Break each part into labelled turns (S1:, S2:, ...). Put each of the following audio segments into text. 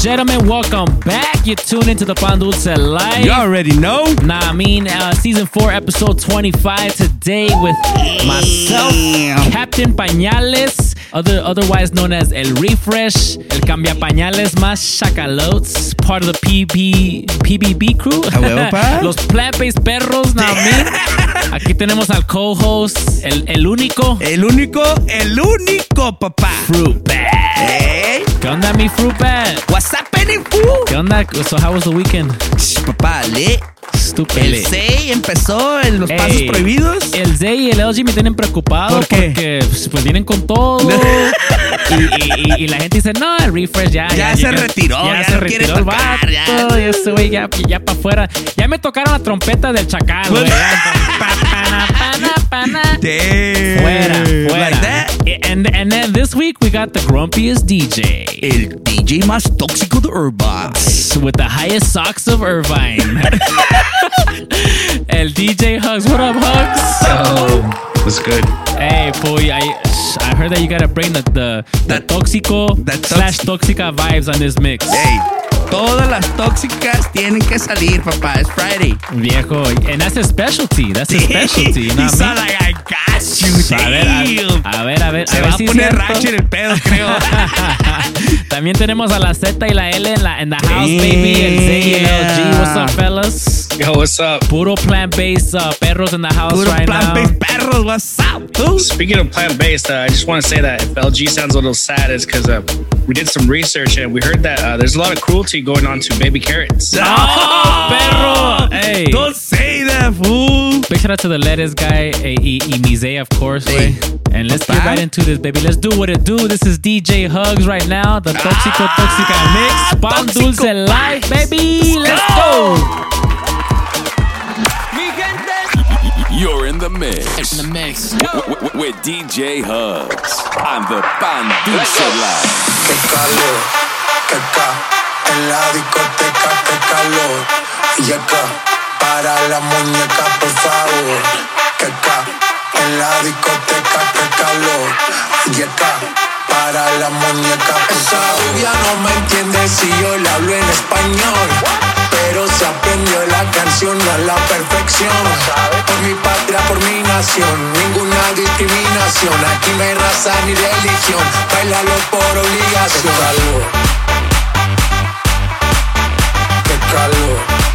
S1: Gentlemen? Welcome back. You tune into the Pandulce Live.
S2: You already know.
S1: Nah, I mean, uh, season 4, episode 25 today with myself. Captain Pañales, other, otherwise known as El Refresh, El Cambia Pañales más Chacalotes, part of the PB, PBB crew.
S2: Pa.
S1: Los plant-based perros, nah, I mean. Aquí tenemos al co-host, el, el único,
S2: El único, el único, papá.
S1: Fruit.
S2: Ey,
S1: ¿Qué onda, mi Fruit Bat?
S2: what's happening, fool?
S1: ¿Qué onda? So, how was the weekend?
S2: Sh, Papá, le.
S1: Stupid.
S2: El 6 empezó en los pasos
S1: Ey,
S2: prohibidos.
S1: El Zay y el LG me tienen preocupado
S2: ¿Por qué?
S1: porque pues, pues, vienen con todo. y, y- y- la gente dice, no, el refresh ya.
S2: Ya se retiró,
S1: Ya,
S2: ya
S1: se
S2: no
S1: retiró el vato.
S2: ya.
S1: Ese güey ya, ya para afuera. Ya me tocaron la trompeta del chacal, güey. Ya, pa- pana, pana, pana.
S2: Damn.
S1: Fuera, fuera.
S2: Like that.
S1: And, and then this week we got the grumpiest DJ.
S2: El DJ más tóxico de Urban.
S1: with the highest socks of Irvine. El DJ Hugs. What up, Hugs?
S3: Oh, was good.
S1: Hey, boy, I I heard that you gotta bring the the, the
S2: That-
S1: toxico
S2: that
S1: slash toxica vibes on this mix.
S2: Ey, todas las tóxicas tienen que salir, papá. Es Friday.
S1: Viejo, and that's a specialty. That's a specialty. You know
S2: He's
S1: what I
S2: all
S1: mean?
S2: like, I got you.
S1: A ver,
S2: damn.
S1: a, a ver, a ver.
S2: Se
S1: a
S2: va
S1: ver
S2: a
S1: si es
S2: poner
S1: cierto.
S2: ratchet el pedo, creo.
S1: También tenemos a la Z y la L en la in the house, baby. El Z y el LG. What's up, fellas?
S3: Yo, what's up?
S1: Puro plant-based uh, perros in the house
S2: Puro
S1: right now.
S2: plant-based perros, what's up, fool?
S3: Speaking of plant-based, uh, I just want to say that if LG sounds a little sad, it's because uh, we did some research and we heard that uh, there's a lot of cruelty going on to baby carrots.
S1: ¡Oh, perro! Hey.
S2: Don't say that, fool.
S1: Big shout out to the lettuce guy y, y Mize, of course,
S2: Hey.
S1: And let's get right into this, baby. Let's do what it do. This is DJ Hugs right now, the Toxico
S2: Ah,
S1: Toxica Mix. Pan
S2: Tóxico
S1: Dulce Live, baby. Let's
S2: go.
S1: go.
S4: You're in the mix.
S1: In the mix.
S4: W- w- with DJ Hugs on the Pan Dulce Live.
S5: En la discoteca, qué calor. Y acá para la muñeca, por favor. Que acá en la discoteca, qué calor. Y acá para la muñeca, por Esa rubia no me entiende si yo le hablo en español. Pero se aprendió la canción a la perfección. Por mi patria, por mi nación, ninguna discriminación. Aquí no hay raza ni religión, bailalo por obligación. Qué calor, qué calor,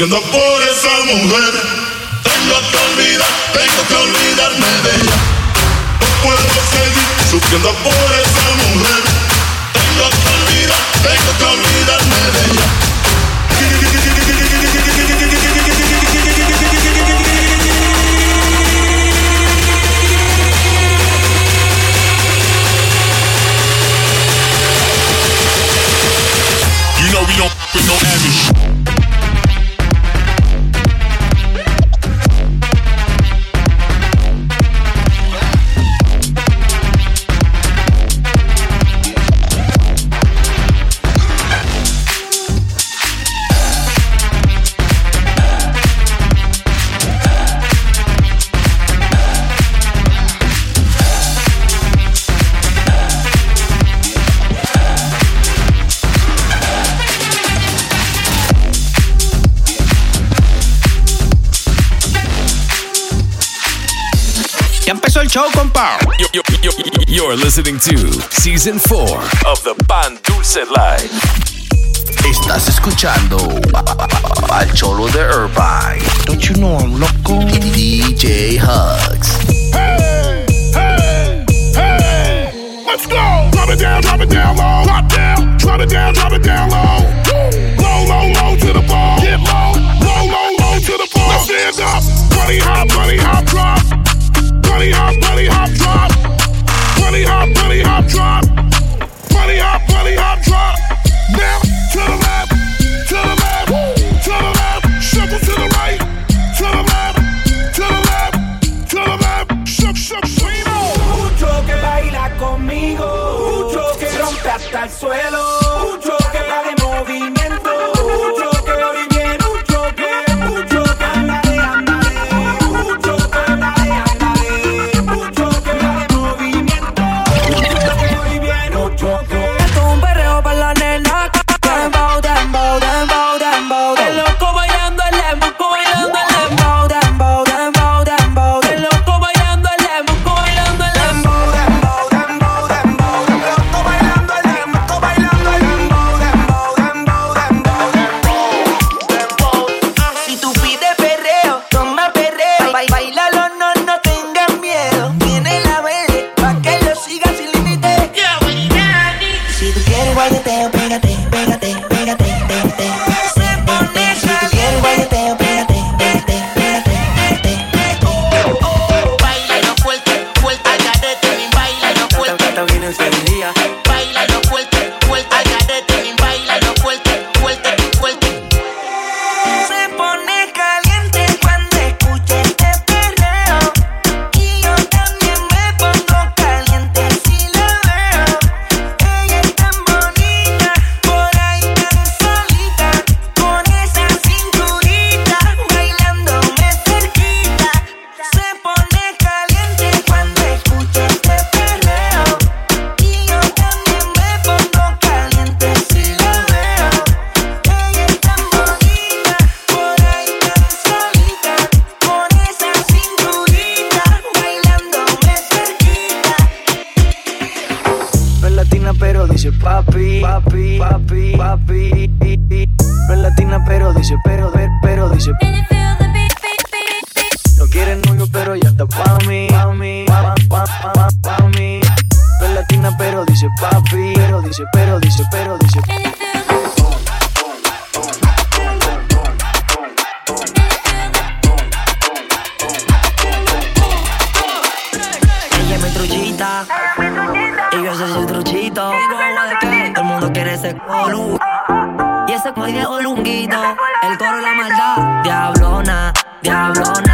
S6: sufriendo por esa mujer.
S4: listening to Season 4 of the Pan Dulce Live.
S7: Estás escuchando al Cholo de Irvine. Don't you know I'm loco? DJ Hugs.
S6: Hey, hey, hey, let's go! Drop it down, drop it down low. Drop down, drop it down, drop it down low.
S8: dice papi, papi, papi, papi. No es latina, pero dice, pero, pero, pero dice. No quiere novio, pero ya está pa' mí, pa' mí, pa', pa, pa, pa mí. No es latina, pero dice papi, pero dice, pero dice, pero dice.
S9: Ella me trullita yo soy su truchito. Todo el mundo quiere ese colu. Y ese cuello olunguito. El coro y la maldad. Diablona, diablona.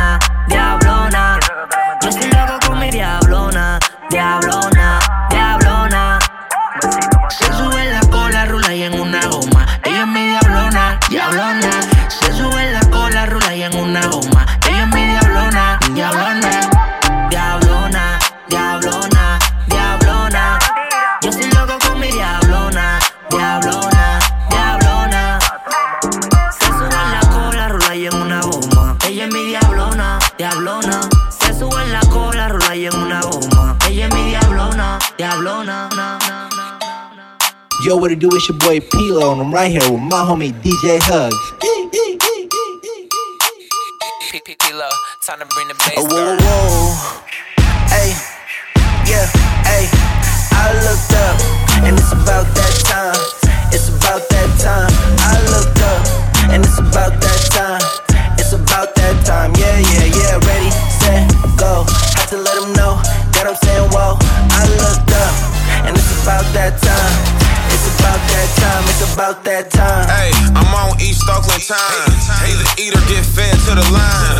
S9: Yo,
S10: what it do? It's your boy Pilo, and I'm right here with my homie DJ Hugs.
S11: P-P-P-Lo, time to bring the bass
S12: Oh, whoa, whoa. Hey, yeah, hey. I looked up, and it's about that about that time.
S13: Hey, I'm on East Oakland time. Either eat or get fed to the line.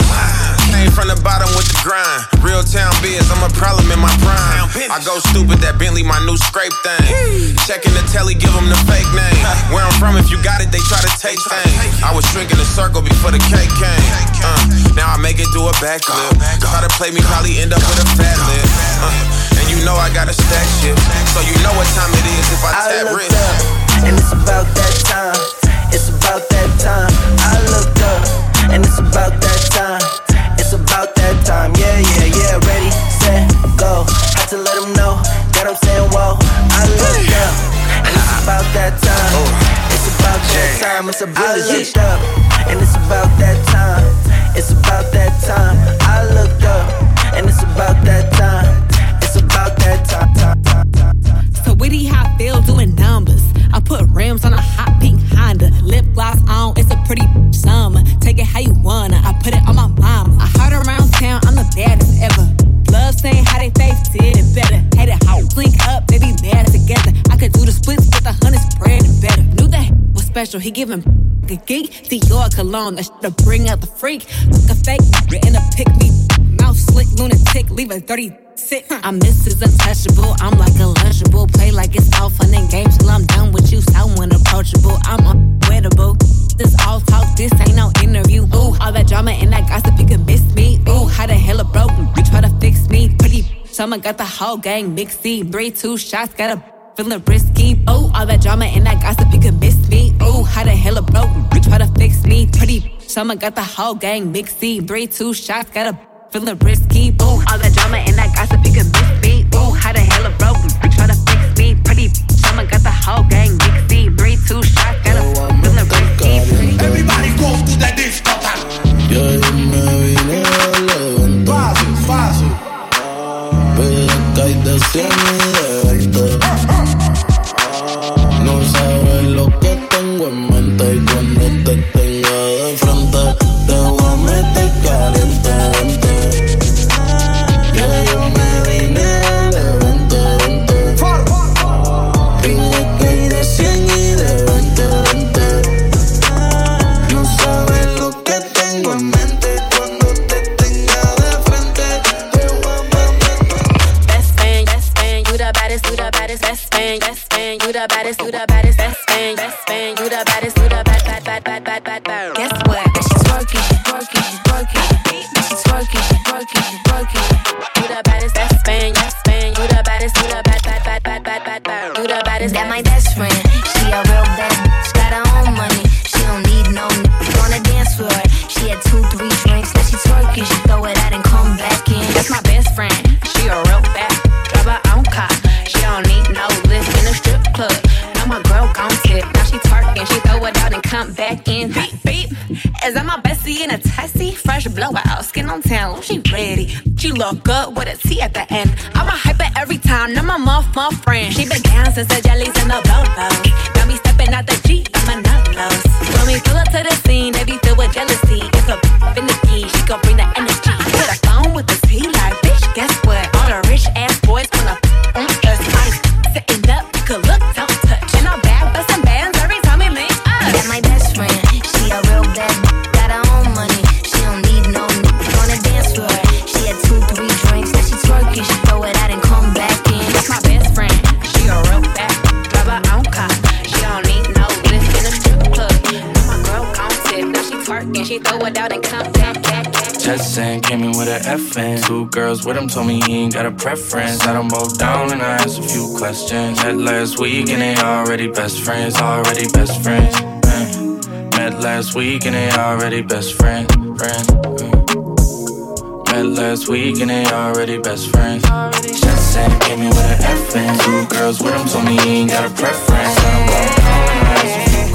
S13: Came from the bottom with the grind. Real town biz, I'm a problem in my prime. I go stupid, that Bentley, my new scrape thing. Checking the telly, give them the fake name. Where I'm from, if you got it, they try to take things. I was shrinking the circle before the cake came. Uh, now I make it do a backflip. Try to play me, probably end up with a fat lip. Uh, and you know I gotta stack shit. So you know what time it is if I
S12: I
S13: tap wrist.
S12: And it's about that time. It's about that time. I looked up, and it's about that time. It's about that time. Yeah, yeah, yeah. Ready, set, go. Had to let them know that I'm saying whoa. I looked up, and it's about that time. It's about that time. It's about I looked up, and it's about that
S14: cologne, that shit to bring out the freak. Took a fake in a pick me. Mouth slick, lunatic, a dirty sick. I'm Mrs. Untouchable, I'm like a lunchable. Play like it's all fun and games till I'm done with you. So unapproachable, I'm unwettable. This all talk, this ain't no interview. Ooh, all that drama and that gossip, you can miss me. Ooh, how the hell it broke? You try to fix me. Pretty summer got the whole gang mixed. Breathe two shots, got a feeling risky. Oh, all that drama and that gossip, you can miss me. Oh, how the hell it broke? You try to fix me. Pretty summer got the whole gang mixed. Three, two shots, got a feeling risky. Ooh, all that drama and that gossip, you can miss me. Ooh, how the hell it broke? You try to fix me. Pretty summer got the whole gang mixed. Three, two shots, got a feeling risky.
S6: Everybody go to the discotheque.
S15: Yo
S14: the baddest, you the baddest, Look good with a T at the end. I'm a hyper every time. Now my muff, my friend. She been down since the jellies and
S16: the.
S15: Came in with an FN. Two girls with him told me he ain't got a preference. Sat them both down and I asked a few questions. Met last week and they already best friends. Already best friends. uh. Met last week and they already best friend. friend. Met last week and they already best friends. Testing came in with an FN. Two girls with him told me he ain't got a preference. Sat 'em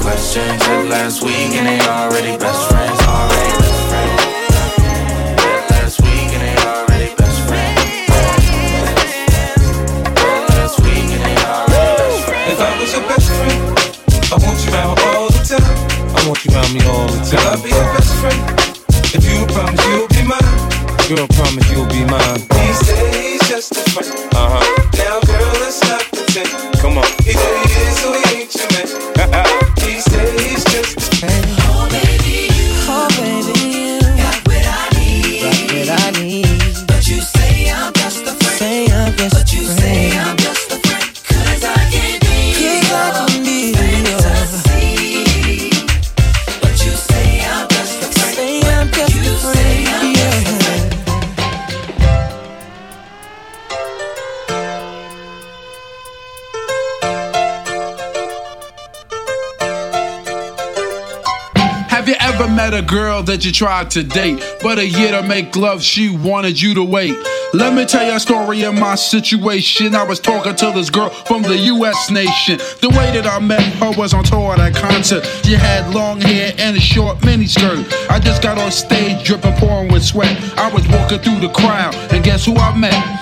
S3: best drinks Met last week and they already best friends.
S17: Me all the time. I'll be your best friend. If you promise you'll be mine. Girl, promise you'll be mine. These days, just a friend. Uh huh. Now, girl, let's not pretend. Come on. Either he is or he ain't your man.
S18: Girl that you tried to date, but a year to make love, she wanted you to wait? Let me tell you a story of my situation. I was talking to this girl from the US nation. The way that I met her was on tour at a concert. She had long hair and a short miniskirt. I just got on stage dripping, pouring with sweat. I was walking through the crowd, and guess who I met?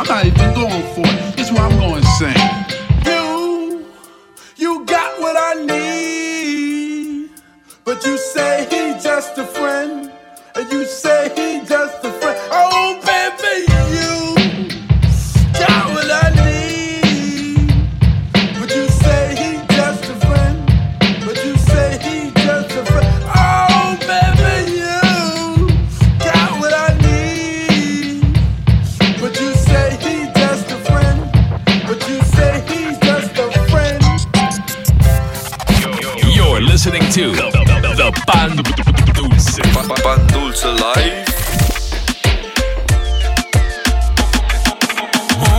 S18: I'm not even going for it. This is what I'm going to sing.
S19: You, you got what I need. But you say he just a friend. And you say
S4: listening to the, the, the Pan Dulce.
S20: Pan Dulce Live.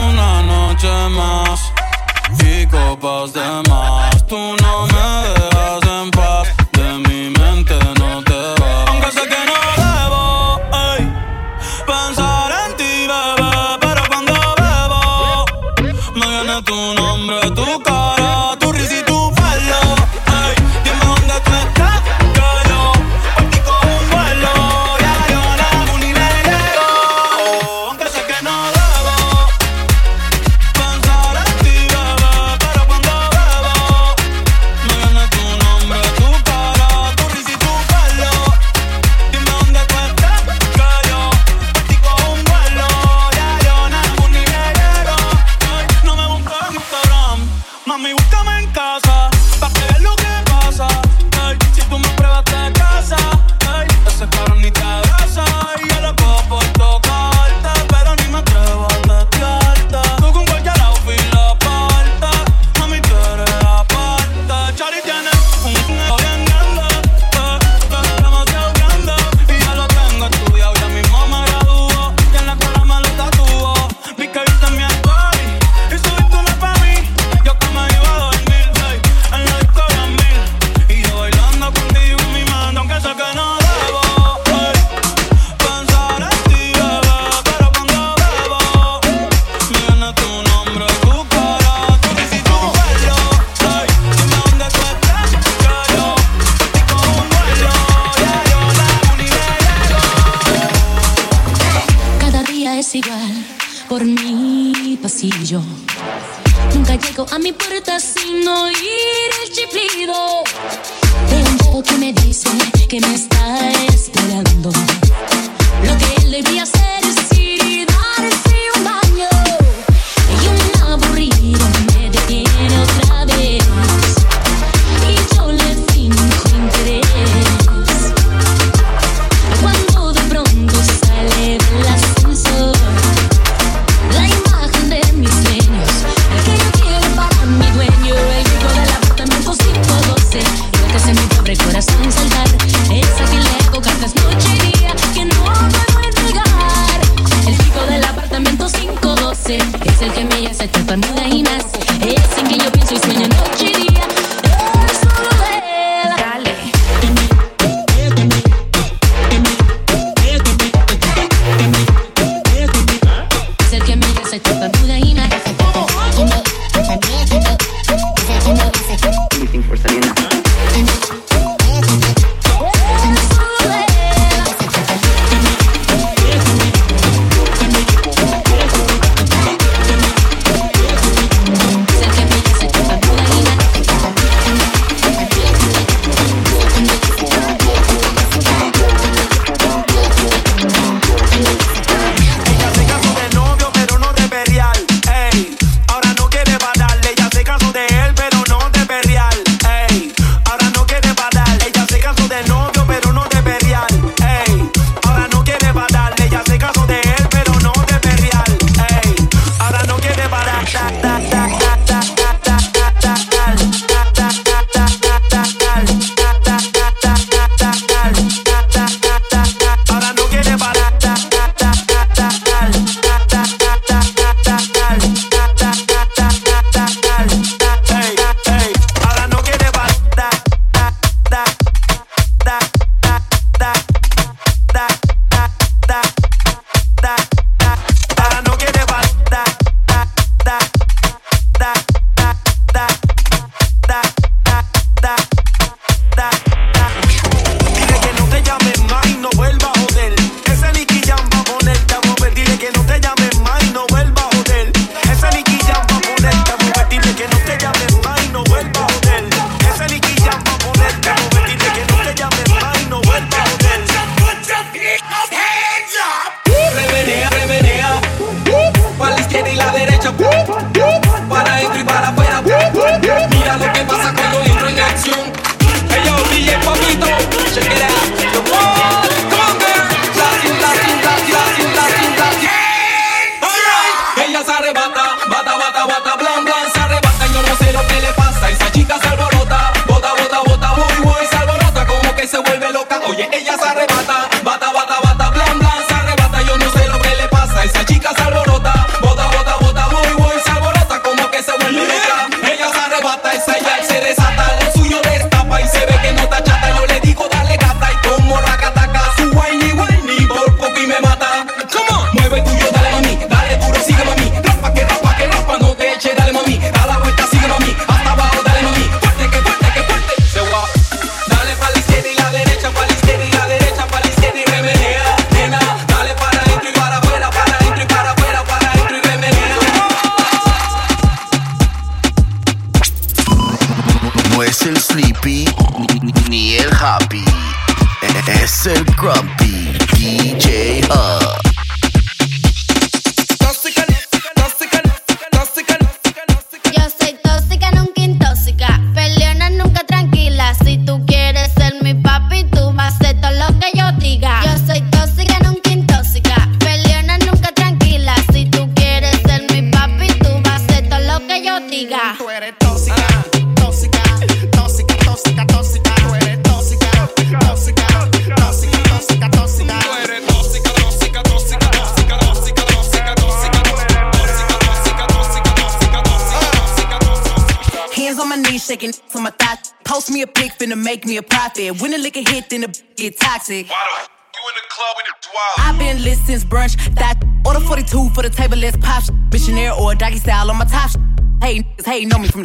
S21: Una noche más y copas de más. Tú no me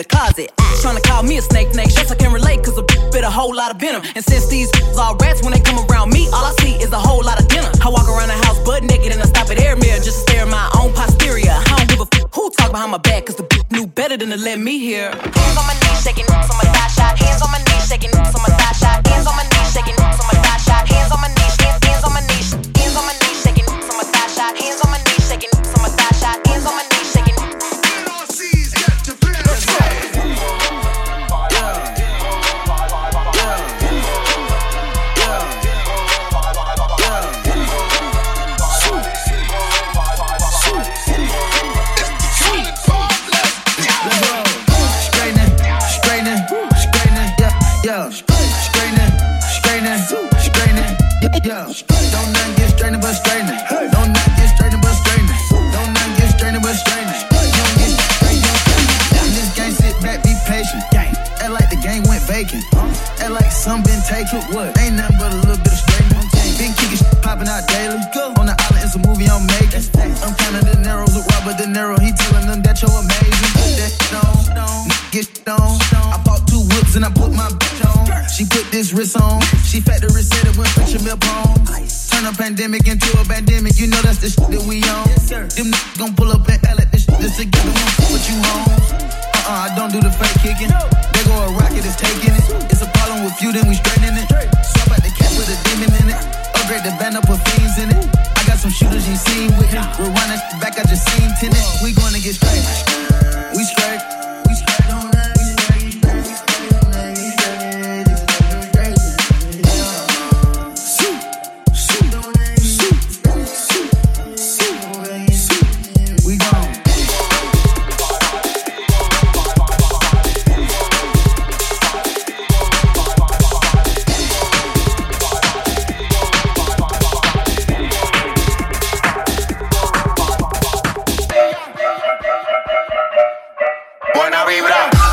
S22: closet. Tryna call me a snake, snake. Yes, I can relate, cause a bit a whole lot of venom. And since these all rats, when they come around me, all I see is a whole lot of dinner. I walk around the house butt naked and I stop at air mirror just to stare at my own posterior. I don't give a f- who talk behind my back, cause the knew better than to let me hear. Hands on my knees, shaking on my thigh shot. Hands on my knees, shaking on my thigh shot. Hands on my knees, shaking on my thigh shot. Hands on my knees, hands, hands on my knees, hands on my knees, shaking on my thigh shot. Hands on my knees, shaking on my thigh shot. Hands on my
S23: yeah. Don't not get straightening but straightening. Don't not get straightening but straightening. Don't not get straightening but straightening. Don't get straight, don't straightening. In this game, sit back, be patient. Act like the game went vacant. Act like some been taken. What? Ain't nothing but a little bit of straightening. Been kicking shit popping out daily. On the island, it's a movie I'm making. I'm counting the narrows with Robert De Niro. He telling them that you're amazing. Put that shit on. Get shit on. I bought two whips and I put my bitch on. She put this wrist on. She it when put your milk on. Turn a pandemic into a pandemic. You know that's the shit that we on. Them niggas gon' pull up and L at this shit just together. Won't fuck with you home. Uh-uh, I don't do the fake kicking. They go a rocket, it's taking it. It's a problem with you, then we straightening it.
S19: Vibra.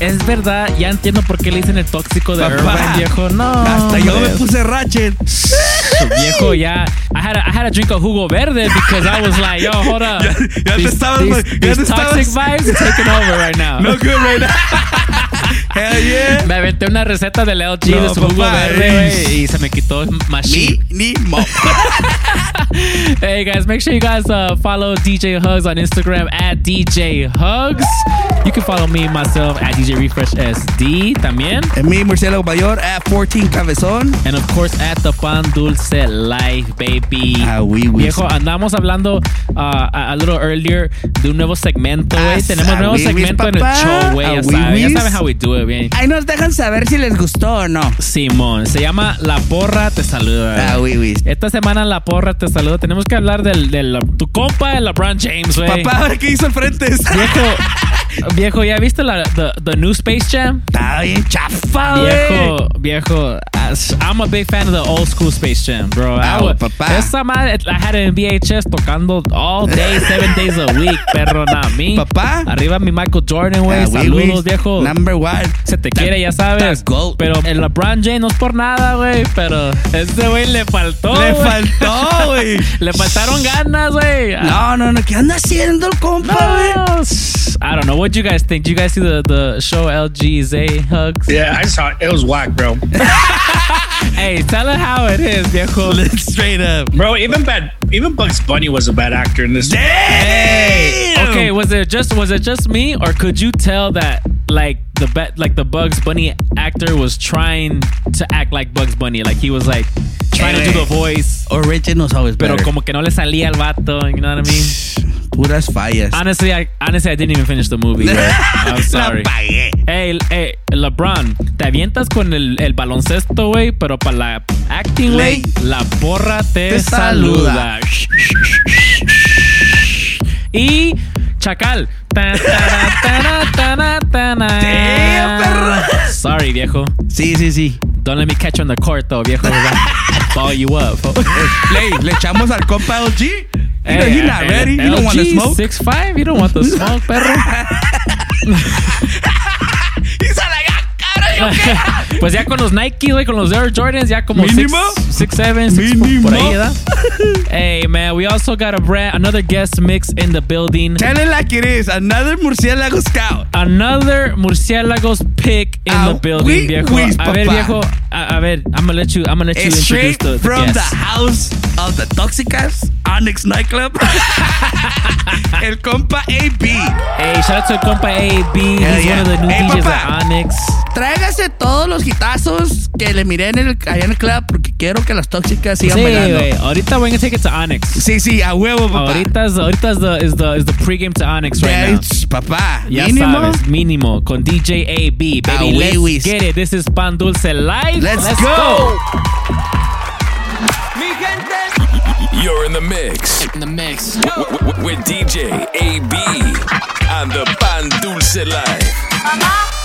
S1: es verdad, ya entiendo por qué le dicen el tóxico de
S2: Papá,
S1: Urban, viejo. No.
S2: Hasta yo me puse ratchet.
S1: viejo, ya. I had, a, I a drink of jugo verde because I was like, yo, hold up.
S2: Ya, ya
S1: these, toxic
S2: estabas.
S1: vibes taking over right now.
S2: No good right now. Hell yeah.
S1: Me aventé una receta de Leo
S2: G
S1: de su jugo verde, güey, y se me quitó machine.
S2: Ni, ni mo.
S1: hey guys, make sure you guys uh, follow DJ Hugs on Instagram at DJ Hugs. You can follow me myself at DJ Refresh SD también.
S2: And me, Marcelo Bayor at 14 Cabezón.
S1: And of course at the Pan Dulce Life, baby.
S2: Ah, oui, oui.
S1: Viejo, andamos hablando uh, a, a, little earlier de un nuevo segmento, güey.
S2: Ah,
S1: Tenemos nuevo segmento en el show, güey.
S2: Ah,
S1: ya, ya how we do it bien.
S2: Ahí nos dejan saber si les gustó o no.
S1: Simón, se llama La Porra Te Saluda.
S2: Ah.
S1: Esta semana La Porra Te Saluda. Tenemos que hablar del, del tu compa, el LeBron James, güey.
S2: Papá, ¿qué hizo el frente?
S1: Viejo, Viejo, ¿ya viste la the, the New Space Jam?
S2: Está bien chafa.
S1: Viejo, viejo. I'm a big fan of the old school Space Jam, bro. Oh,
S2: papá.
S1: Esa madre la had en VHS tocando all day, seven days a week, perro. Na, mí.
S2: Papá.
S1: Arriba mi Michael Jordan, güey.
S2: Ah,
S1: saludos,
S2: we,
S1: viejo.
S2: Number one.
S1: Se te quiere, ya sabes. Pero el LeBron James no es por nada, güey. Pero ese güey le faltó.
S2: Le
S1: wey.
S2: faltó, güey.
S1: le faltaron ganas, güey.
S2: No, no, no. ¿Qué anda haciendo el compa, güey?
S1: No. I don't know. what do you guys think? Do you guys see the, the show LGZ hugs?
S3: Yeah, I saw it. It was whack, bro.
S1: hey, tell her how it is, viejo.
S2: Straight up.
S3: Bro, even bad even Bugs Bunny was a bad actor in this. Damn!
S1: Hey. Okay, was it just was it just me or could you tell that like the bat, like the Bugs Bunny actor was trying to act like Bugs Bunny, like he was like trying to do the voice.
S2: Original's always better.
S1: Pero como que no le salía el vato, you know what I mean?
S2: Puras fallas.
S1: Honestly, I honestly I didn't even finish the movie. I'm sorry. hey, hey, LeBron, te avientas con el, el baloncesto, güey, pero para la acting, güey, la porra te,
S2: te
S1: saluda.
S2: saluda.
S1: y Chacal. play, viejo.
S2: Sí, sí, sí.
S1: Don't let me catch you on the court, though, viejo. Ball you up. play,
S2: le echamos al compa LG. Hey, you know, eh, he's
S1: eh, not
S2: ready. You eh, don't want to smoke.
S1: Six five. You don't want the smoke, perro. pues ya con los Nike, güey, con los Air Jordans, ya como
S2: Mínimo.
S1: Six,
S2: six,
S1: seven, six Mínimo. hey, man, we also got a brand, another guest mix in the building.
S2: Tell it like it is. Another Murciélago Scout.
S1: Another Murciélagos pick in the building, viejo. A ver, viejo, a, ver, I'm gonna let you, I'm gonna let you introduce the, the
S2: from the house of the Toxicas, Onyx Nightclub. el compa AB.
S1: Hey, shout out to el compa AB. He's one of the new
S2: hey,
S1: DJs at Onyx.
S2: Traiga Quítese todos los hitazos que le miré en el, allá en el club porque quiero que las tóxicas sigan
S1: sí,
S2: bailando.
S1: Wey. Ahorita we're gonna take it to Onyx.
S2: Sí, sí, a huevo, papá.
S1: Ahorita es, ahorita es the, is the, is the pregame to Onyx right yeah,
S2: now. Papá,
S1: ya
S2: mínimo.
S1: sabes, mínimo. Con DJ AB, baby.
S2: A
S1: let's
S2: wewis.
S1: get it. This is Pan Dulce Live.
S2: Let's, let's go. go.
S4: You're in the mix. In the mix. With, DJ AB on the Pan Dulce Live.
S24: Uh -huh.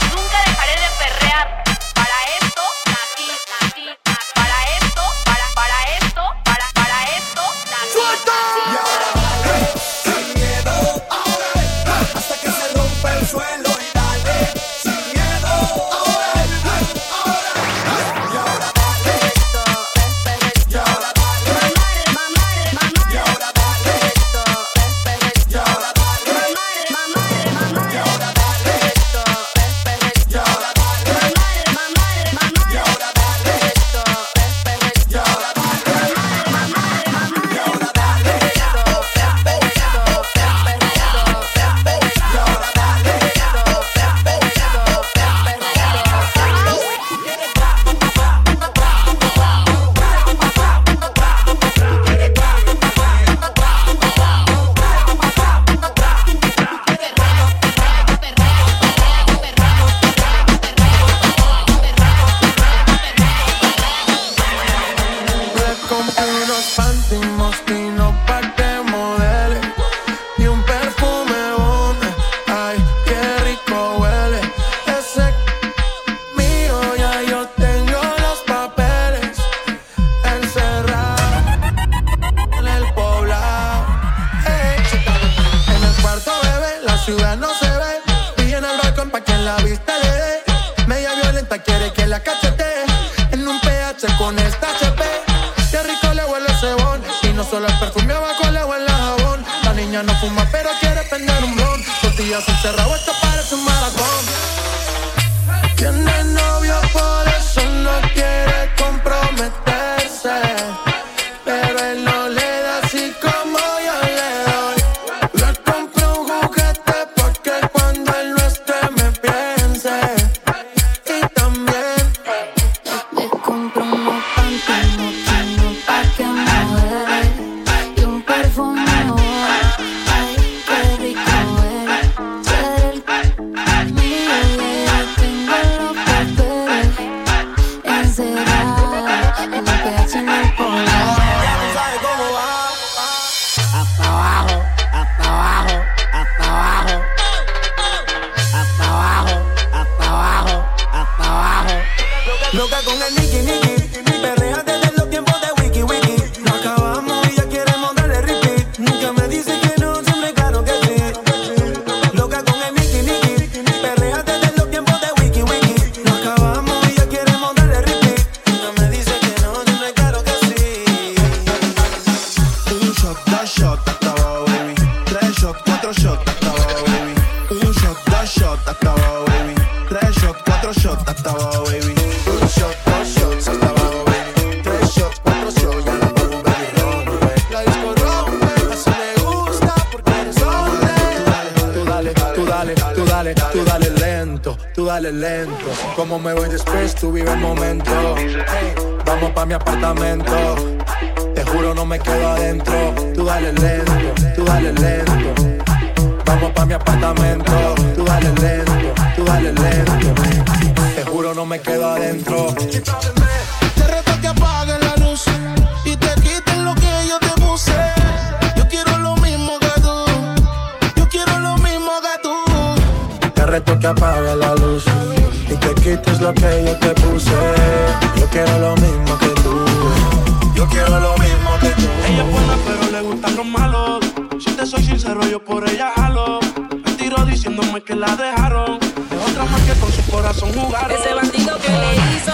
S25: tú dale, tú dale lento, tú dale lento. Como me voy después, tú vive el momento. Vamos pa' mi apartamento. Te juro no me quedo adentro. Tú dale lento, tú dale lento. Vamos pa' mi apartamento. Tú dale lento, tú dale lento. Te juro no me quedo adentro.
S24: Reto que apague la luz y te quites lo que yo te puse. Yo quiero lo mismo que tú. Yo quiero lo mismo que tú.
S26: Ella es buena, pero le gustan los malos. Si te soy sincero, yo por ella jalo. Me tiro diciéndome que la dejaron. Es otra más que con su corazón jugaron.
S27: Ese bandido que le hizo,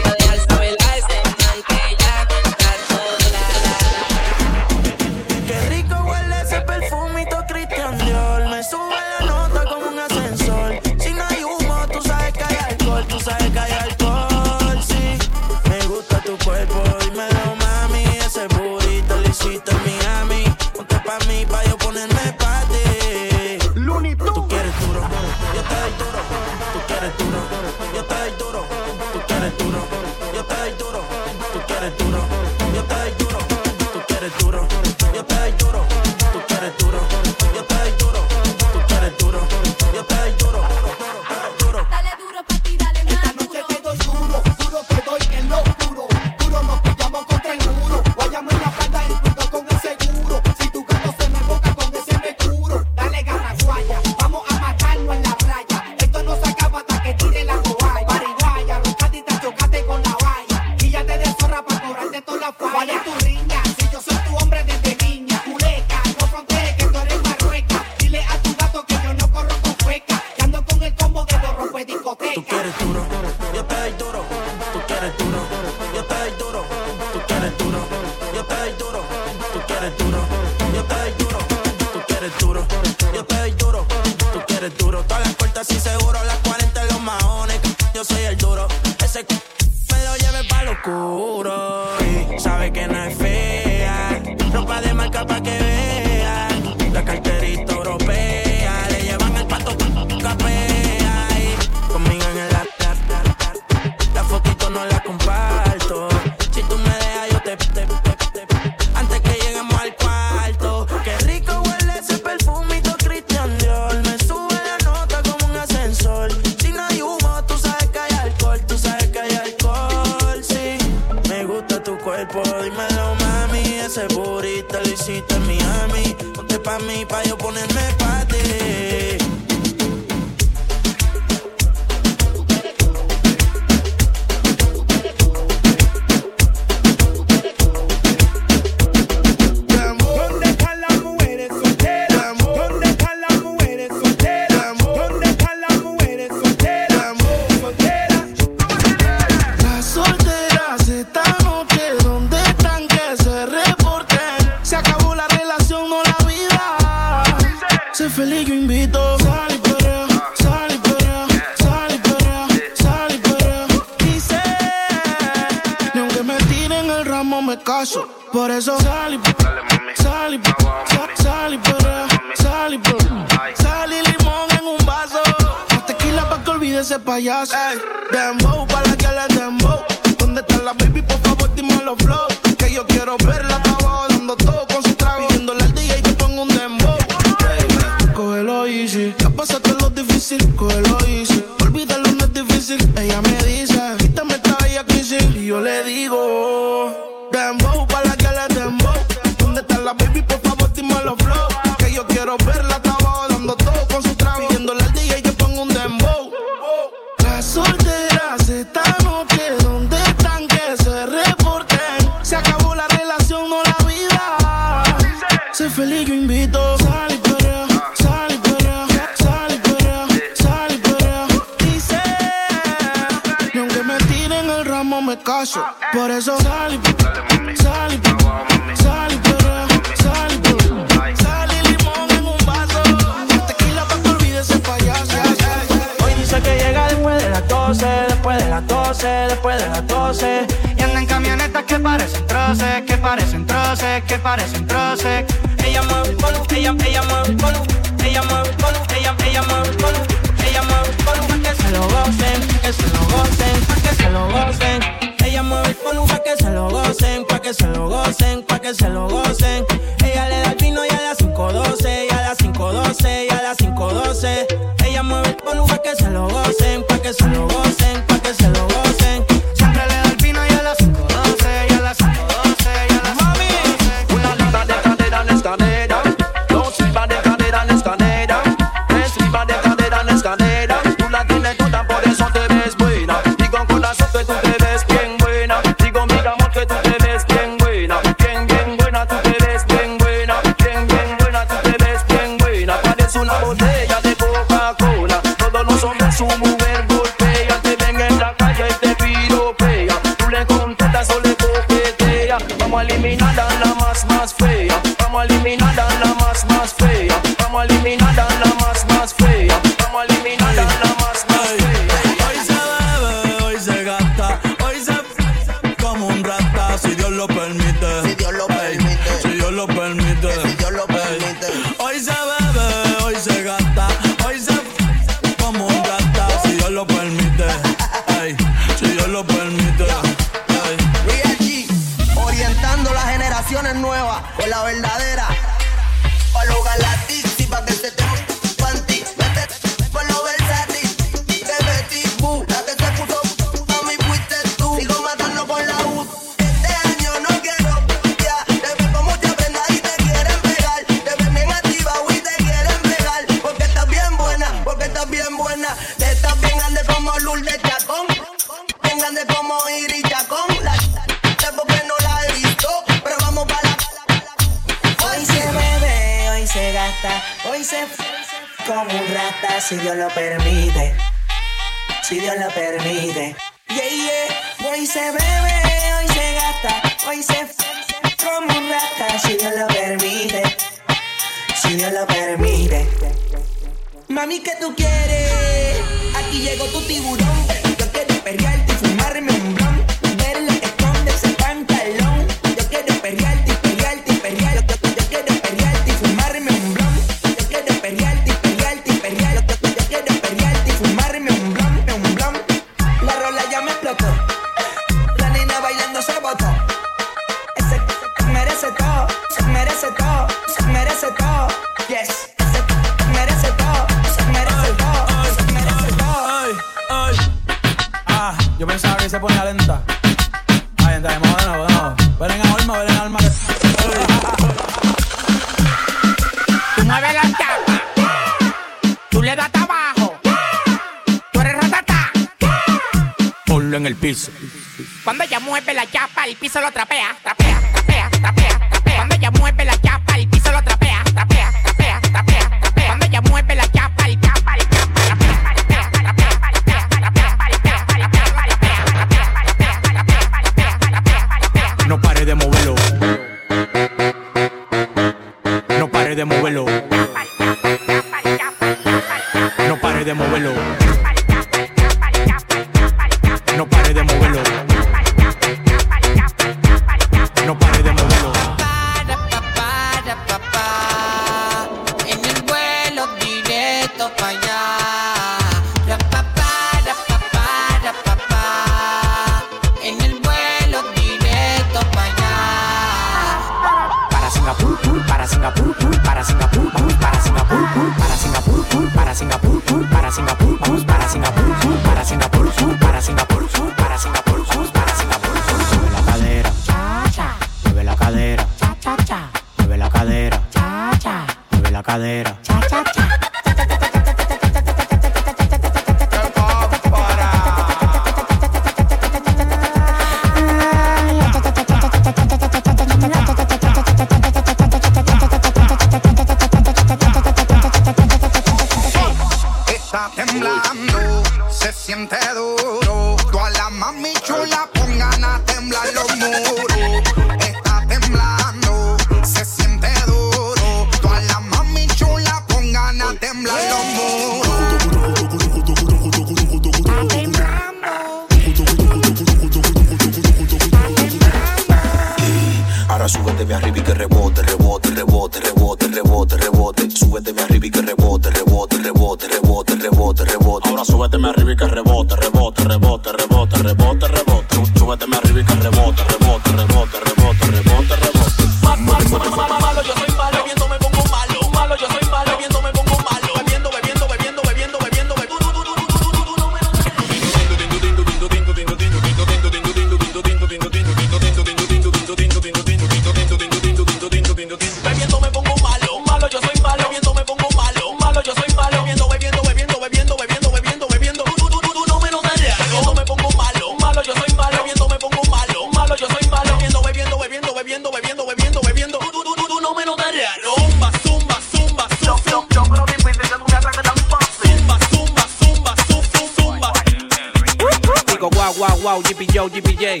S28: yippee yo, yippee yay.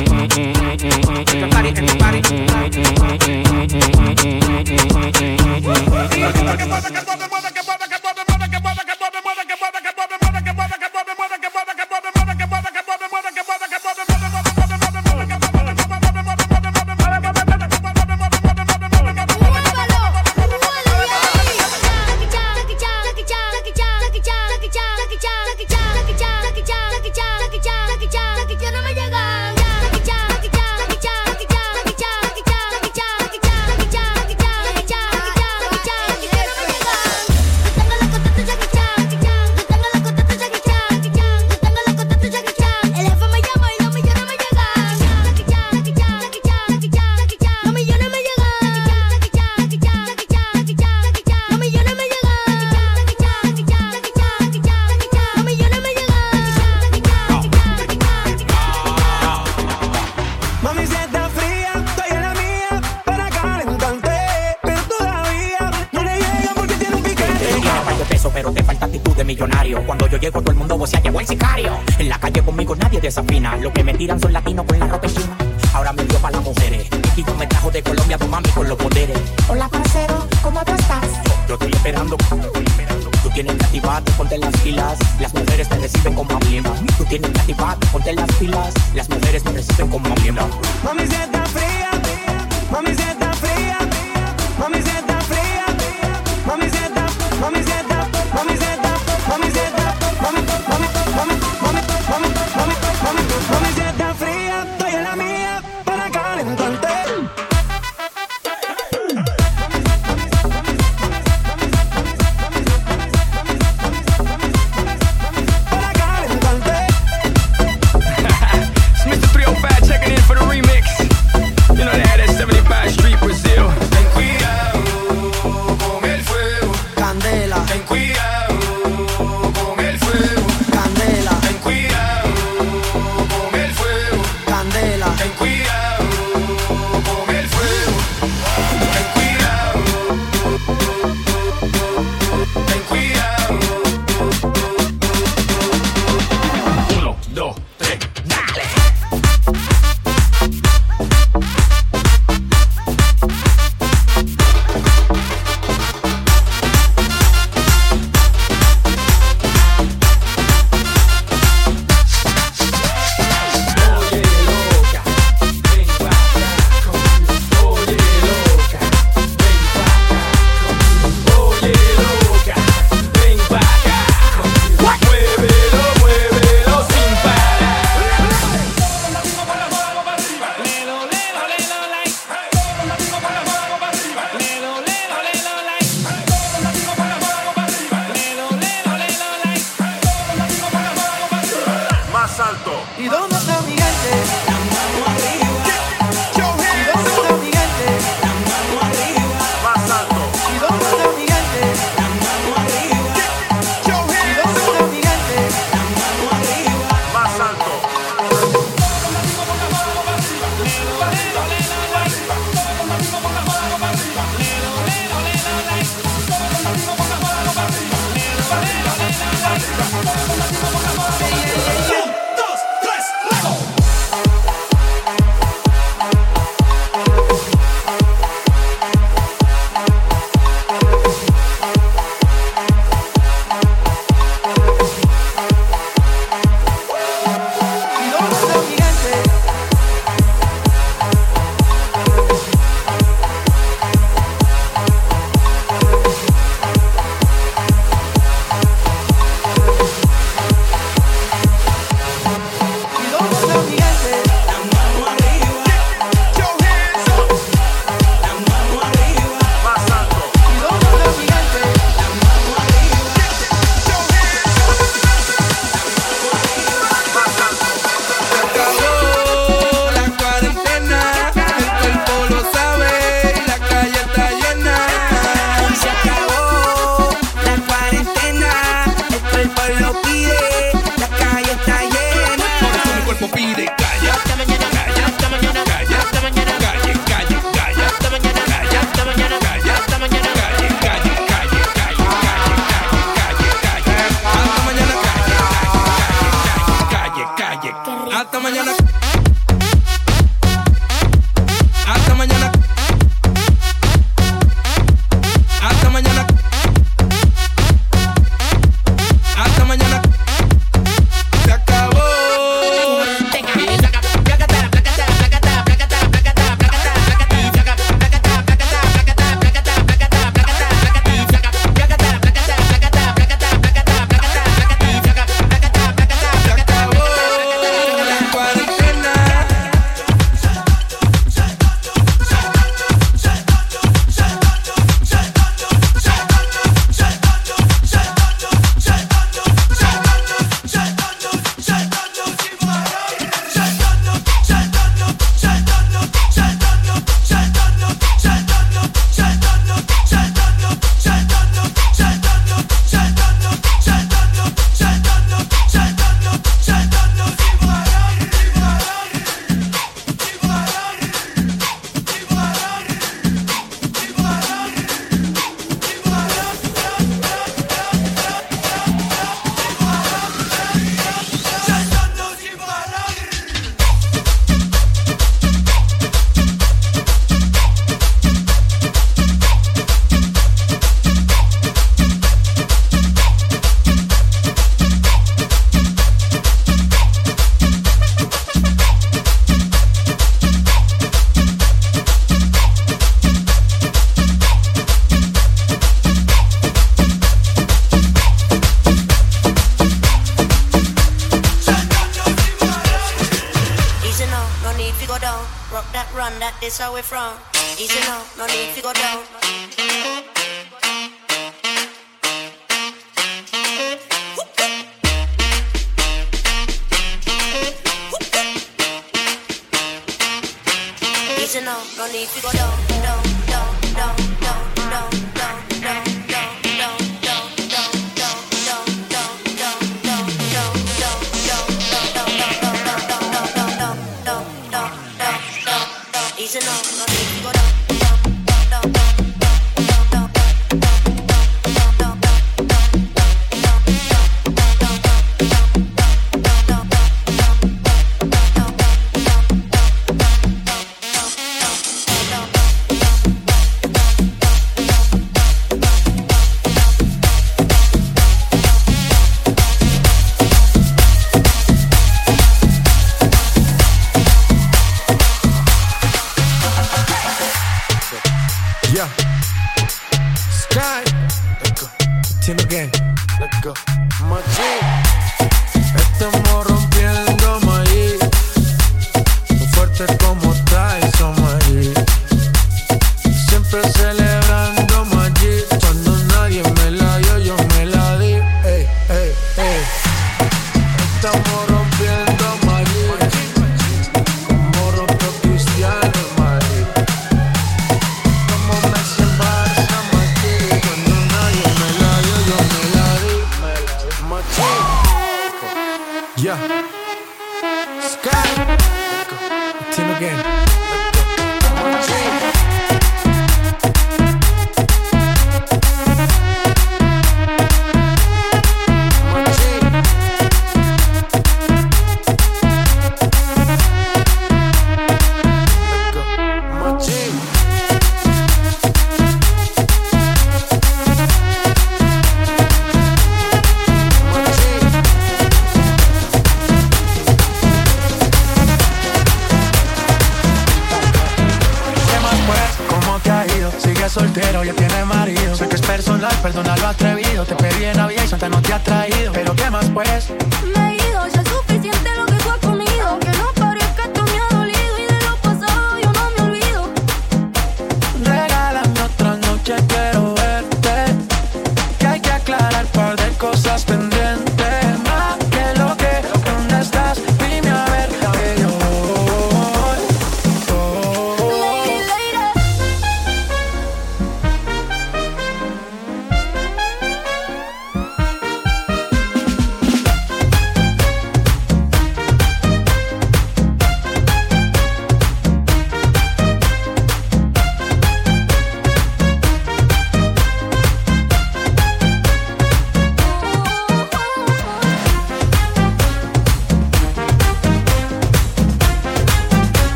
S29: Everybody, everybody. esperando. Tú tienes que activarte, ponte las pilas. Las mujeres te reciben como miembro. Tú tienes que activarte, ponte las pilas. Las mujeres te reciben como miembro.
S21: Mami, se está fría. Mami,
S24: se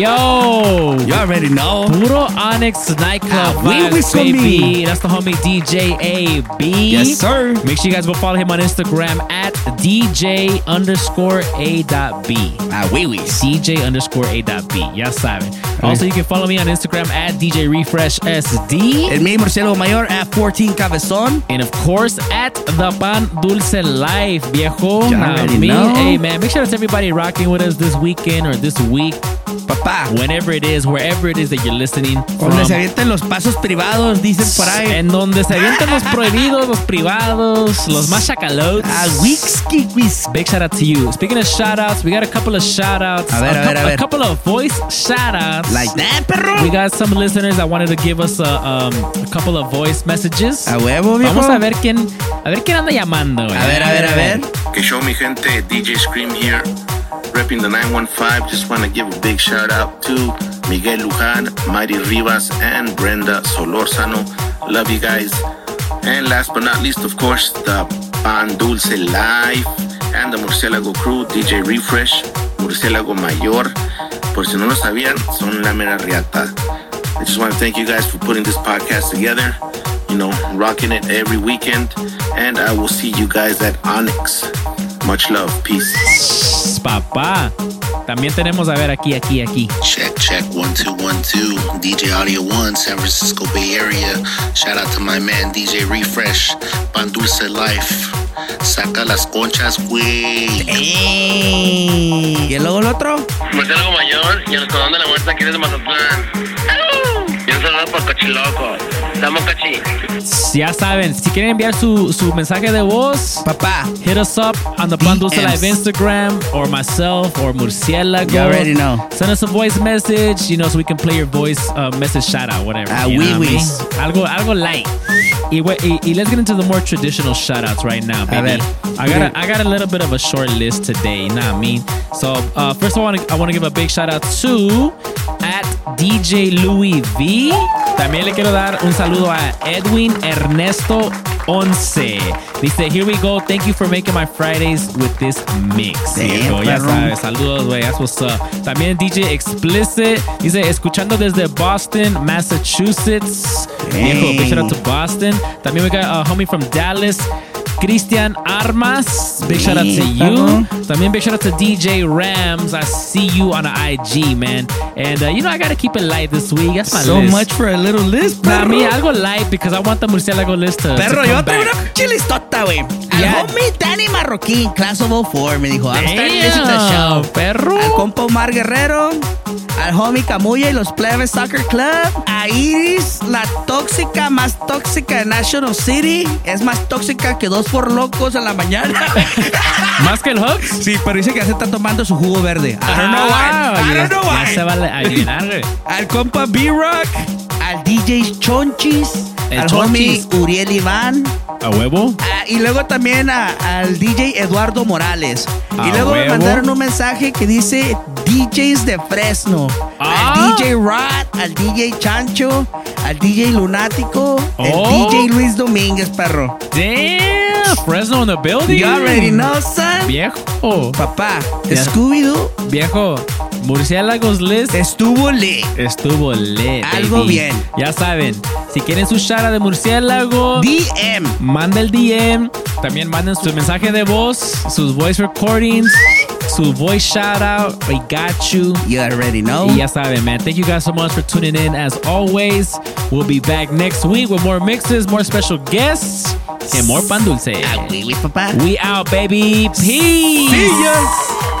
S24: Yo!
S2: Y'all already know.
S1: Puro Onyx nightclub
S2: Ah, wee
S1: vibes,
S2: wees
S1: baby.
S2: me.
S1: That's the homie DJ AB.
S2: Yes, sir.
S1: Make sure you guys go follow him on Instagram at DJ underscore A dot B.
S2: Ah, wee wees.
S1: DJ underscore A dot B. Ya saben. Also, you can follow me on Instagram at DJ Refresh SD.
S2: El mi Murciélago Mayor at 14 Cabezón.
S1: And of course, at the Pan Dulce Life, viejo. Nah,
S2: already
S1: me-
S2: know.
S1: Hey, man, make sure it's everybody rocking with us this weekend or this week.
S2: Papá.
S1: Whenever it is, wherever it is that you're listening
S2: Donde se avienten los pasos privados, dicen por ahí.
S1: En donde se avientan los prohibidos, los privados, los más chacalotes.
S2: Ah, whisky, whisky.
S1: Big shout out to you. Speaking of shout outs, we got a couple of shout outs.
S2: A ver, a ver, a ver.
S1: couple of voice shout outs.
S2: Like that, perro.
S1: We got some listeners that wanted to give us a, um, a couple of voice messages.
S2: A huevo, viejo.
S1: Vamos a ver quién, a ver quién anda llamando.
S2: A ver, a ver, a ver.
S30: Que show mi gente, DJ Scream here, repping the 915. Just want to give a big shout out to Miguel Luján, Mighty Rivas, and Brenda Solorzano. Love you guys. And last but not least, of course, the Pan Dulce Live and the Murciélago crew, DJ Refresh, Murciélago Mayor. Por si no lo sabían, son la mera riata. I just want to thank you guys for putting this podcast together, you know, rocking it every weekend. And I will see you guys at Onyx. Much love. Peace.
S1: Papá. También tenemos, a ver, aquí, aquí, aquí.
S31: Check, check, one, two, one, two. DJ Audio One, San Francisco Bay Area. Shout out to my man, DJ Refresh. Pan Dulce Life. Saca las conchas, güey.
S2: ¿Y luego el otro?
S30: Marcelo Mayor y el Escuadrón de la Muerte aquí desde Mazatlán. Y un saludo para Cochiloco. Estamos cachi.
S1: Ya saben, si quieren enviar su, su mensaje de voz,
S2: papá,
S1: hit us up on the Pan Dulce
S2: DMs.
S1: Live Instagram or myself or Murciélago.
S2: You already know.
S1: Send us a voice message, you know, so we can play your voice uh, message shout out, whatever.
S2: Ah,
S1: you know
S2: wee
S1: I mean? Algo, algo light. Y, y- y let's get into the more traditional shout outs right now, baby.
S2: ver.
S1: I got a, I got a little bit of a short list today, not me. So uh, first of all, I want to I want to give a big shout out to at DJ Louis V. También le quiero dar un saludo a Edwin Ernesto Once. Dice, here we go. Thank you for making my Fridays with this mix.
S2: Damn,
S1: ya sabes. Saludos, güey. That's what's up. También DJ Explicit. Dice, escuchando desde Boston, Massachusetts. Viejo, big shout out to Boston. También we got a homie from Dallas. Cristian Armas, big shout out to you. También big shout out to DJ Rams. I see you on the IG, man. And uh, you know I gotta keep it light this week. That's my
S2: So
S1: list.
S2: much for a little list,
S1: Nah,
S2: perro.
S1: me algo light because I want the murciélago list to,
S2: Perro,
S1: to
S2: yo
S1: back.
S2: una chilistota, güey. Al
S1: Yeah.
S2: homie Danny Marroquín, Class of 04, me dijo, I'm starting to listen to the show.
S1: perro.
S2: Al compa Omar Guerrero, al homie Camuya y los Plebes Soccer Club, a Iris, la tóxica más tóxica de National City, es más tóxica que dos por locos en la mañana.
S1: ¿Más que el Hawks?
S2: Sí, pero dice que ya se está tomando su jugo verde. I don't know
S1: Ah,
S2: why. I don't know
S1: ya
S2: why.
S1: se va a llenar, güey.
S2: Al compa B-Rock, al DJ Chonchis,
S1: El
S2: al
S1: Chonchis.
S2: homie Uriel Iván.
S1: ¿A huevo?
S2: Ah, y luego también a- al DJ Eduardo Morales.
S1: A
S2: y luego me
S1: huevo.
S2: mandaron un mensaje que dice DJs de Fresno.
S1: Ah.
S2: Al DJ Rod, al DJ Chancho, al DJ Lunático,
S1: Oh.
S2: el DJ Luis Domínguez, perro.
S1: Damn, Fresno in the building.
S2: You already know, son.
S1: Viejo.
S2: Papá,
S1: Ya.
S2: Scooby-Doo
S1: Viejo. Murciélagos List.
S2: estuvo lit.
S1: Estuvo lit.
S2: Algo
S1: baby.
S2: bien.
S1: Ya saben, si quieren su shara de murciélago,
S2: DM.
S1: manda el DM. También manden su mensaje de voz, sus voice recordings, su voice shout out. We got you.
S2: You already know.
S1: Y ya saben, man. Thank you guys so much for tuning in. As always, we'll be back next week with more mixes, more special guests, and more pan dulce.
S2: Ah, oui, oui, papá.
S1: We out, baby. Peace.
S2: See ya.